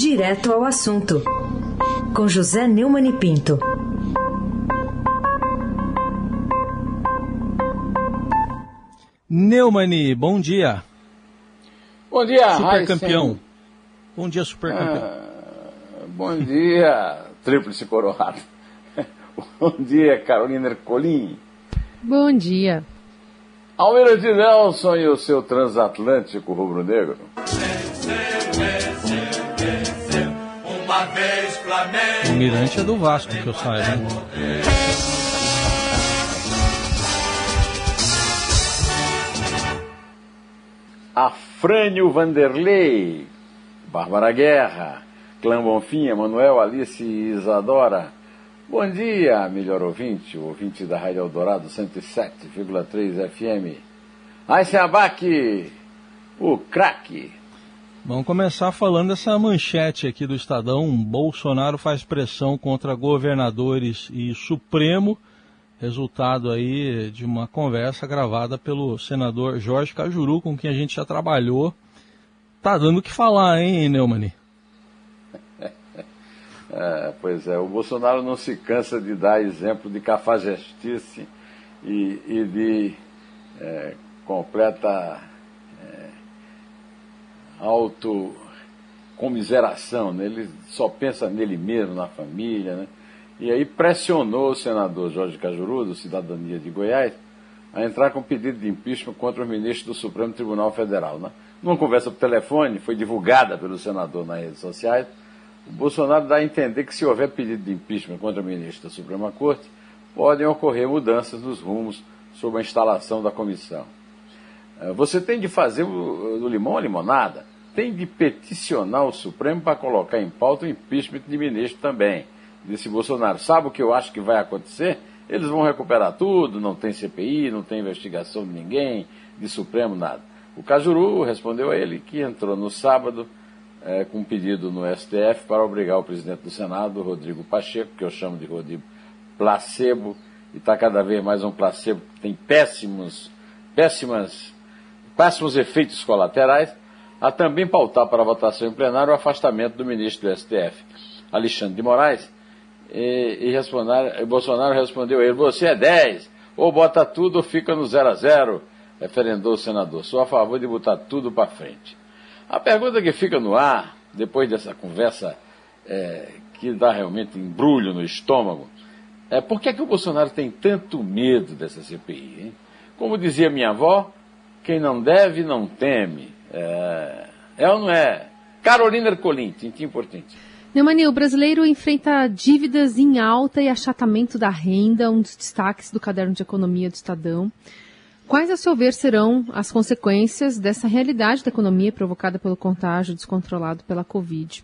Direto ao assunto, com José Neumann e Pinto. Neumani, bom dia. Bom dia, Super campeão. Bom dia, super campeão. Ah, bom dia, tríplice coroado. bom dia, Carolina Ercolim. Bom dia. Almirante Nelson e o seu transatlântico rubro-negro. Mirante é do Vasco, que eu saiba. Né? Afrânio Vanderlei, Bárbara Guerra, Clã Bonfim, Emanuel, Alice e Isadora. Bom dia, melhor ouvinte, ouvinte da Rádio Eldorado 107,3 FM. Aysen Abac, o craque. Vamos começar falando dessa manchete aqui do Estadão. Bolsonaro faz pressão contra governadores e Supremo resultado aí de uma conversa gravada pelo senador Jorge Cajuru, com quem a gente já trabalhou. Tá dando o que falar, hein, Neumani? É, pois é, o Bolsonaro não se cansa de dar exemplo de cafajestice e, e de é, completa autocomiseração. Né? Ele só pensa nele mesmo, na família, né? e aí pressionou o senador Jorge Cajuru, do Cidadania de Goiás, a entrar com pedido de impeachment contra o ministro do Supremo Tribunal Federal. Né? Numa conversa por telefone, foi divulgada pelo senador nas redes sociais, o Bolsonaro dá a entender que se houver pedido de impeachment contra o ministro da Suprema Corte, podem ocorrer mudanças nos rumos sobre a instalação da comissão. É, você tem de fazer do limão a limonada, tem de peticionar o Supremo para colocar em pauta o impeachment de ministro também disse Bolsonaro. Sabe o que eu acho que vai acontecer? Eles vão recuperar tudo, não tem CPI, não tem investigação de ninguém, de Supremo, nada. O Cajuru respondeu a ele que entrou no sábado é, com um pedido no STF para obrigar o presidente do Senado, Rodrigo Pacheco, que eu chamo de Rodrigo Placebo, e está cada vez mais um placebo que tem péssimos, péssimas, péssimos efeitos colaterais, a também pautar para votação em plenário o afastamento do ministro do STF, Alexandre de Moraes, e, e Bolsonaro respondeu a ele: Você é 10, ou bota tudo ou fica no 0 a 0, referendou o senador. Sou a favor de botar tudo para frente. A pergunta que fica no ar, depois dessa conversa é, que dá realmente embrulho no estômago, é por que, é que o Bolsonaro tem tanto medo dessa CPI? Hein? Como dizia minha avó, quem não deve não teme. É, é ou não é? Carolina Ercolim, tintim por tintim. Neumani, o brasileiro enfrenta dívidas em alta e achatamento da renda, um dos destaques do caderno de economia do Estadão. Quais, a seu ver, serão as consequências dessa realidade da economia provocada pelo contágio descontrolado pela Covid?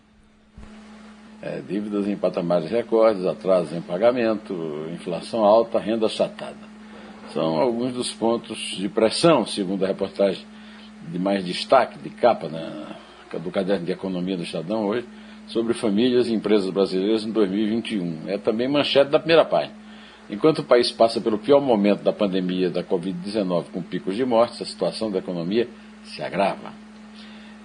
É, dívidas em patamares recordes, atrasos em pagamento, inflação alta, renda achatada. São alguns dos pontos de pressão, segundo a reportagem de mais destaque, de capa, né, do caderno de economia do Estadão hoje sobre famílias e empresas brasileiras em 2021. É também manchete da primeira página. Enquanto o país passa pelo pior momento da pandemia da Covid-19 com picos de mortes, a situação da economia se agrava.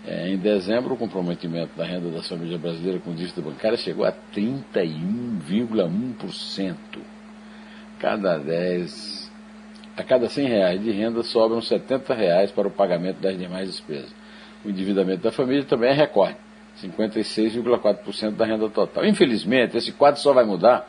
É, em dezembro, o comprometimento da renda das famílias brasileiras com dívida bancária chegou a 31,1%. Cada 10, a cada 100 reais de renda sobram 70 reais para o pagamento das demais despesas. O endividamento da família também é recorde 56,4% da renda total. Infelizmente, esse quadro só vai mudar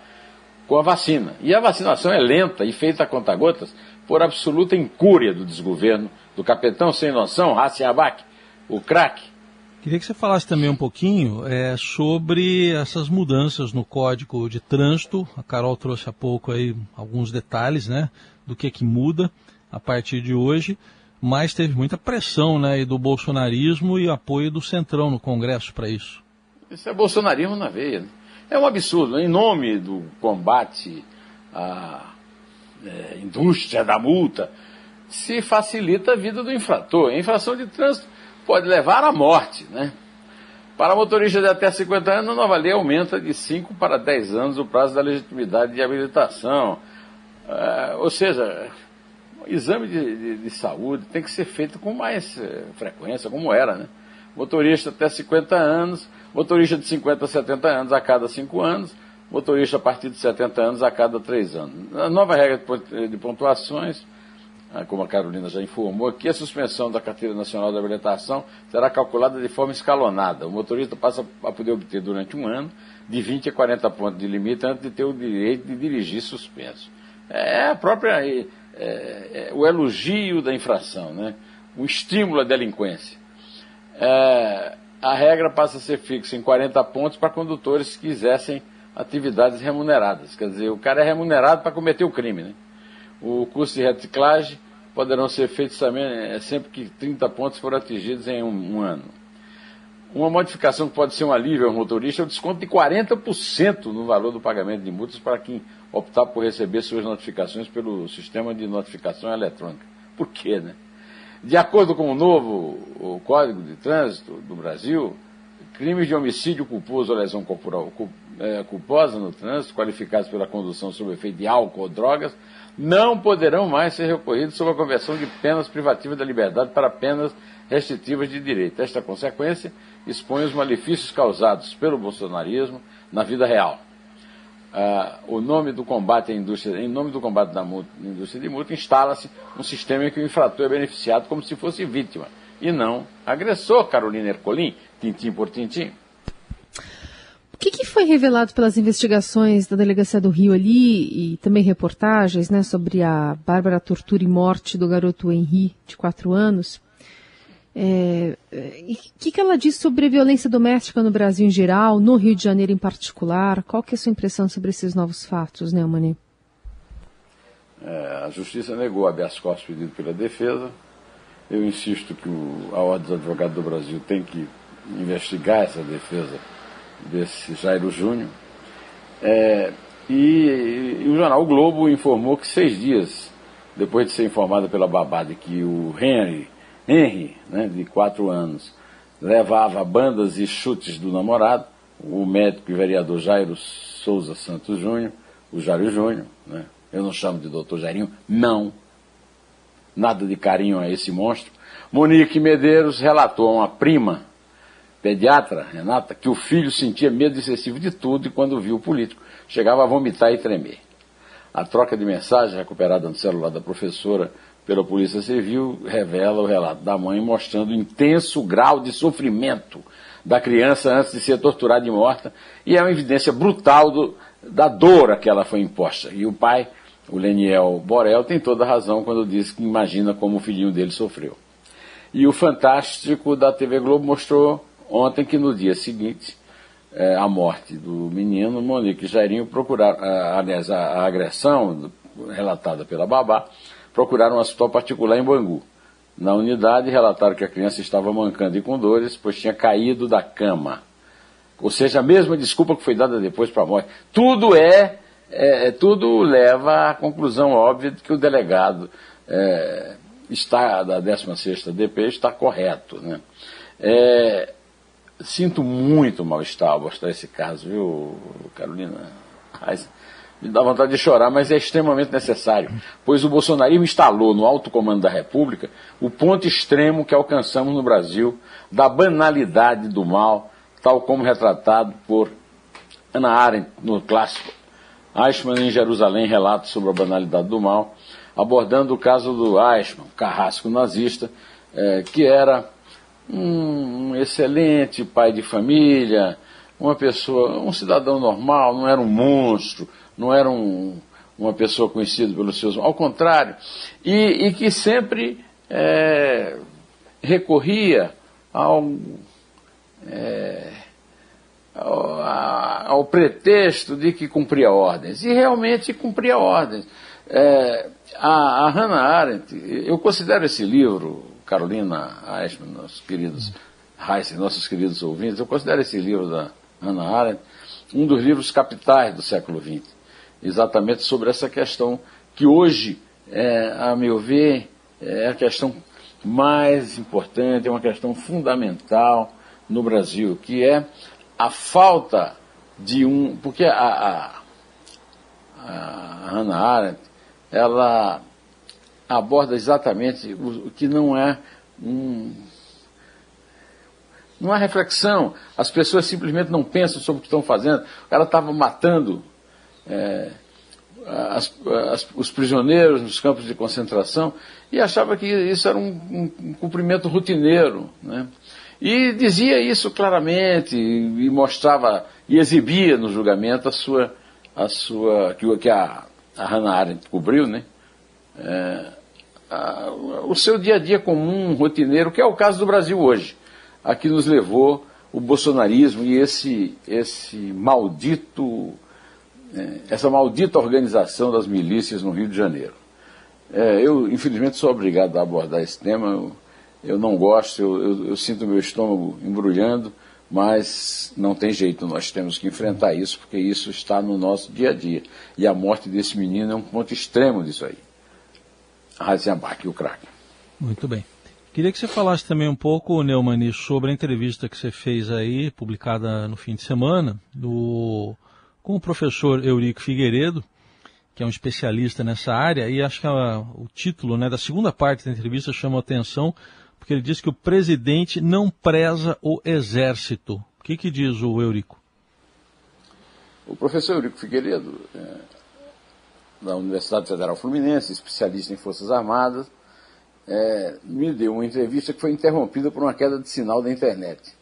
com a vacina. E a vacinação é lenta e feita a conta-gotas por absoluta incúria do desgoverno do capitão sem noção, Abac, o craque. Queria que você falasse também um pouquinho é, sobre essas mudanças no Código de Trânsito. A Carol trouxe há pouco aí alguns detalhes né, do que, que muda a partir de hoje mas teve muita pressão né, do bolsonarismo e apoio do Centrão no Congresso para isso. Isso é bolsonarismo na veia. Né? É um absurdo. Em nome do combate à é, indústria da multa, se facilita a vida do infrator. A infração de trânsito pode levar à morte. Né? Para motoristas de até 50 anos, a nova lei aumenta de 5 para 10 anos o prazo da legitimidade de habilitação. É, ou seja, o exame de, de, de, saúde tem que ser feito com mais é, frequência, como era, né? motorista até 50 anos, motorista de 50 a 70 anos a cada 5 anos, motorista a partir de 70 anos a cada 3 anos. A nova regra de pontuações, ah, como a Carolina já informou aqui, a suspensão da Carteira Nacional de Habilitação será calculada de forma escalonada. O motorista passa a poder obter durante um ano de 20 a 40 pontos de limite antes de ter o direito de dirigir suspenso. É a própria é, é, o elogio da infração, né? o estímulo à delinquência. É, a regra passa a ser fixa em 40 pontos para condutores que quisessem atividades remuneradas. Quer dizer, o cara é remunerado para cometer o crime. Né? O custo de reciclagem poderão ser feitos também é, sempre que 30 pontos forem atingidos em um, um ano. Uma modificação que pode ser um alívio ao motorista é o desconto de 40% no valor do pagamento de multas para quem optar por receber suas notificações pelo sistema de notificação eletrônica. Por quê, né? De acordo com o novo o Código de Trânsito do Brasil, crimes de homicídio culposo ou lesão corporal é, culposa no trânsito, qualificados pela condução sob efeito de álcool ou drogas, não poderão mais ser recorridos sob a conversão de penas privativas da liberdade para penas restritivas de direito. Esta consequência expõe os malefícios causados pelo bolsonarismo na vida real. Ah, o nome do combate à indústria, em nome do combate da multa, indústria de multa, instala-se um sistema em que o infrator é beneficiado como se fosse vítima e não agressor, Carolina Ercolim, tintim por tintim. O que, que, foi revelado pelas investigações da Delegacia do Rio ali e também reportagens né, sobre a bárbara tortura e morte do garoto Henri, de quatro anos? É, o que, que ela diz sobre violência doméstica no Brasil em geral, no Rio de Janeiro em particular? Qual que é a sua impressão sobre esses novos fatos, Neumani? É, a Justiça negou habeas corpus pedido pela defesa. Eu insisto que o, a Ordem dos Advogados do Brasil tem que investigar essa defesa desse Jairo Júnior. É, e, e, o jornal o Globo informou que seis dias depois de ser informada pela babá de que o Henry Henry, né, de quatro anos, levava bandas e chutes do namorado, o médico e vereador Jairo Souza Santos Júnior, o Jairo Júnior, né, eu não chamo de doutor Jairinho, não, nada de carinho a esse monstro. Monique Medeiros relatou a uma prima pediatra, Renata, que o filho sentia medo excessivo de tudo e quando viu o político chegava a vomitar e tremer. A troca de mensagem recuperada no celular da professora pela Polícia Civil revela o relato da mãe mostrando o intenso grau de sofrimento da criança antes de ser torturada e morta, e é uma evidência brutal do, da dor a que ela foi imposta. E o pai, o Leniel Borel, tem toda a razão quando diz que imagina como o filhinho dele sofreu. E o Fantástico da TV Globo mostrou ontem que no dia seguinte é, morte do menino, Monique e Jairinho procuraram, aliás, a, a agressão relatada pela babá, procuraram um hospital particular em Bangu. Na unidade, relataram que a criança estava mancando e com dores, pois tinha caído da cama. Ou seja, a mesma desculpa que foi dada depois para a morte. Tudo é, é, é, tudo leva à conclusão óbvia de que o delegado é, está, da 16ª DP está correto. Né? É, sinto muito mal-estar ao mostrar esse caso, viu, Carolina? Me dá vontade de chorar, mas é extremamente necessário, pois o bolsonarismo instalou no alto comando da República o ponto extremo que alcançamos no Brasil da banalidade do mal, tal como retratado por Ana Arendt no clássico Eichmann em Jerusalém, relato sobre a banalidade do mal, abordando o caso do Eichmann, carrasco nazista, é, que era um excelente pai de família, uma pessoa, um cidadão normal, não era um monstro, não era um, uma pessoa conhecida pelos seus. Ao contrário, e, e que sempre é, recorria ao, é, ao, ao, pretexto de que cumpria ordens. E realmente cumpria ordens. É, a, a Hannah Arendt, eu considero esse livro, Carolina Eichmann, nossos queridos Heisen, nossos queridos ouvintes, eu considero esse livro da Hannah Arendt um dos livros capitais do século XX exatamente sobre essa questão que hoje, é, a meu ver, é a questão mais importante, é uma questão fundamental no Brasil, que é a falta de um. Porque a, a, a Hannah Arendt, ela aborda exatamente o, que não é um. Não há reflexão. As pessoas simplesmente não pensam sobre o que estão fazendo. O cara estava matando é, as, as, os prisioneiros nos campos de concentração e achava que isso era um, um, um cumprimento rotineiro. Né? E dizia isso claramente e, mostrava e exibia no julgamento a sua, a sua que, que a, a Hannah Arendt cobriu, né? É, a, o seu dia a dia comum, rotineiro, que é o caso do Brasil hoje, a que nos levou o bolsonarismo e esse, esse maldito essa maldita organização das milícias no Rio de Janeiro. É, eu, infelizmente, sou obrigado a abordar esse tema. Eu, eu não gosto, eu, eu, eu sinto meu estômago embrulhando, mas não tem jeito, nós temos que enfrentar isso, porque isso está no nosso dia a dia. E a morte desse menino é um ponto extremo disso aí. Raziabak, o craque. Muito bem. Queria que você falasse também um pouco, Neumani, sobre a entrevista que você fez aí, publicada no fim de semana, do com o professor Eurico Figueiredo, que é um especialista nessa área, e acho que a, o título né, da segunda parte da entrevista chama atenção, porque ele diz que o presidente não preza o exército. O que, que diz o Eurico? O professor Eurico Figueiredo, é, da Universidade Federal Fluminense, especialista em Forças Armadas, é, me deu uma entrevista que foi interrompida por uma queda de sinal da internet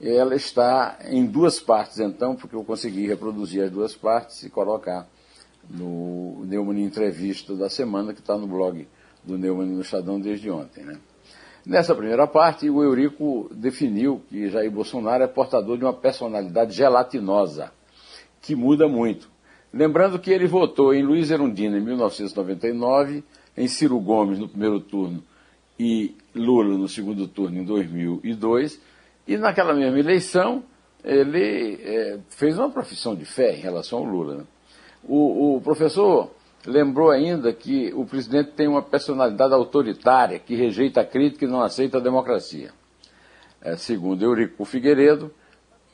ela está em duas partes, então, porque eu consegui reproduzir as duas partes e colocar no Neumann Entrevista da semana, que está no blog do Neumann no Estadão desde ontem. Né? Nessa primeira parte, o Eurico definiu que Jair Bolsonaro é portador de uma personalidade gelatinosa, que muda muito. Lembrando que ele votou em Luiz Erundina em 1999, em Ciro Gomes no primeiro turno e Lula no segundo turno em 2002, e naquela mesma eleição, ele é, fez uma profissão de fé em relação ao Lula. Né? O, o, professor lembrou ainda que o presidente tem uma personalidade autoritária, que rejeita a crítica e não aceita a democracia. É, segundo Eurico Figueiredo,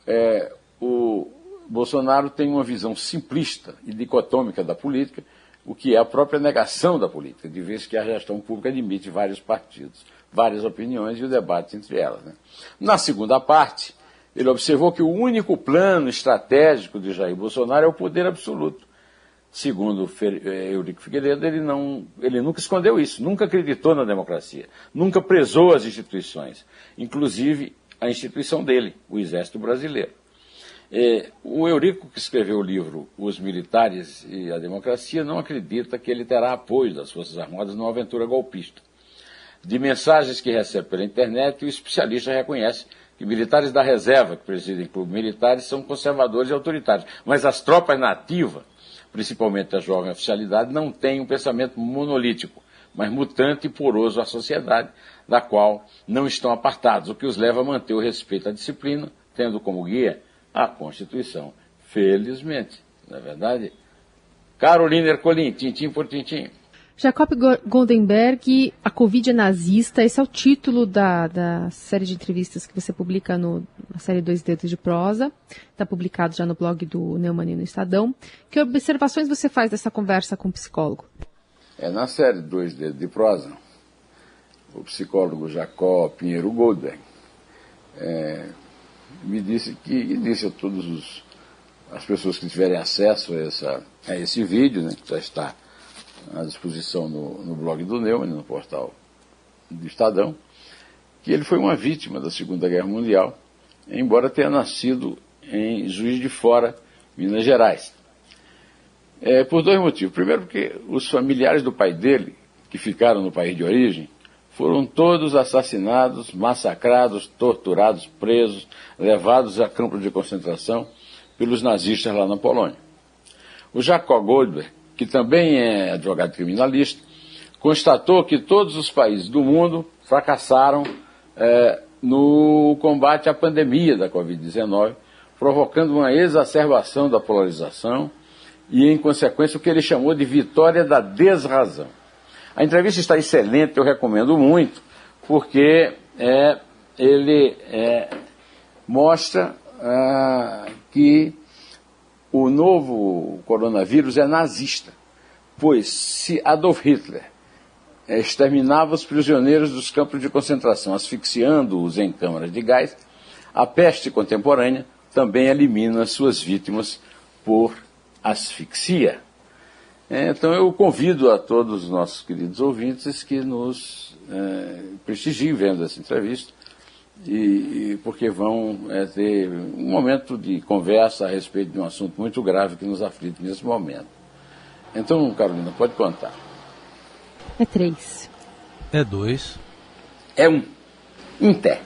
é, o Bolsonaro tem uma visão simplista e dicotômica da política, o que é a própria negação da política, de vez que a gestão pública admite vários partidos várias opiniões e o debate entre elas. Né? Na segunda parte, ele observou que o único plano estratégico de Jair Bolsonaro é o poder absoluto. Segundo eh, Eurico Figueiredo, ele, não, ele nunca escondeu isso, nunca acreditou na democracia, nunca prezou as instituições, inclusive a instituição dele, o Exército Brasileiro. É, o Eurico, que escreveu o livro Os Militares e a Democracia, não acredita que ele terá apoio das Forças Armadas numa aventura golpista. De mensagens que recebe pela internet, o especialista reconhece que militares da reserva que presidem clubes militares são conservadores e autoritários. Mas as tropas nativas, principalmente a jovem oficialidade, não têm um pensamento monolítico, mas mutante e poroso à sociedade, da qual não estão apartados, o que os leva a manter o respeito à disciplina, tendo como guia a Constituição. Felizmente, não é verdade? Carolina Ercolim, tintim por tintim. Jacob Goldenberg, A Covid é Nazista, esse é o título da, da série de entrevistas que você publica no, na série Dois Dedos de Prosa, está publicado já no blog do Neumann no Estadão. Que observações você faz dessa conversa com o psicólogo? É, na série Dois Dedos de Prosa, o psicólogo Jacob Pinheiro Goldberg é, me disse que, e disse a todas as pessoas que tiverem acesso a, essa, a esse vídeo, né, que já está à disposição no, no blog do Neumann, no portal do Estadão, que ele foi uma vítima da Segunda Guerra Mundial, embora tenha nascido em Juiz de Fora, Minas Gerais. É, por dois motivos. Primeiro, porque os familiares do pai dele, que ficaram no país de origem, foram todos assassinados, massacrados, torturados, presos, levados a campos de concentração pelos nazistas lá na Polônia. O Jacob Goldberg que também é advogado criminalista, constatou que todos os países do mundo fracassaram é, no combate à pandemia da Covid-19, provocando uma exacerbação da polarização e, em consequência, o que ele chamou de vitória da desrazão. A entrevista está excelente, eu recomendo muito, porque é, ele é, mostra ah, que o novo coronavírus é nazista, pois se Adolf Hitler exterminava os prisioneiros dos campos de concentração, asfixiando-os em câmaras de gás, A peste contemporânea também elimina suas vítimas por asfixia. É, então eu convido a todos os nossos queridos ouvintes que nos é, prestigiem vendo essa entrevista, e, e porque vão é, ter um momento de conversa a respeito de um assunto muito grave que nos aflige nesse momento. Então, Carolina, pode contar. É três. É dois. É um. Em pé.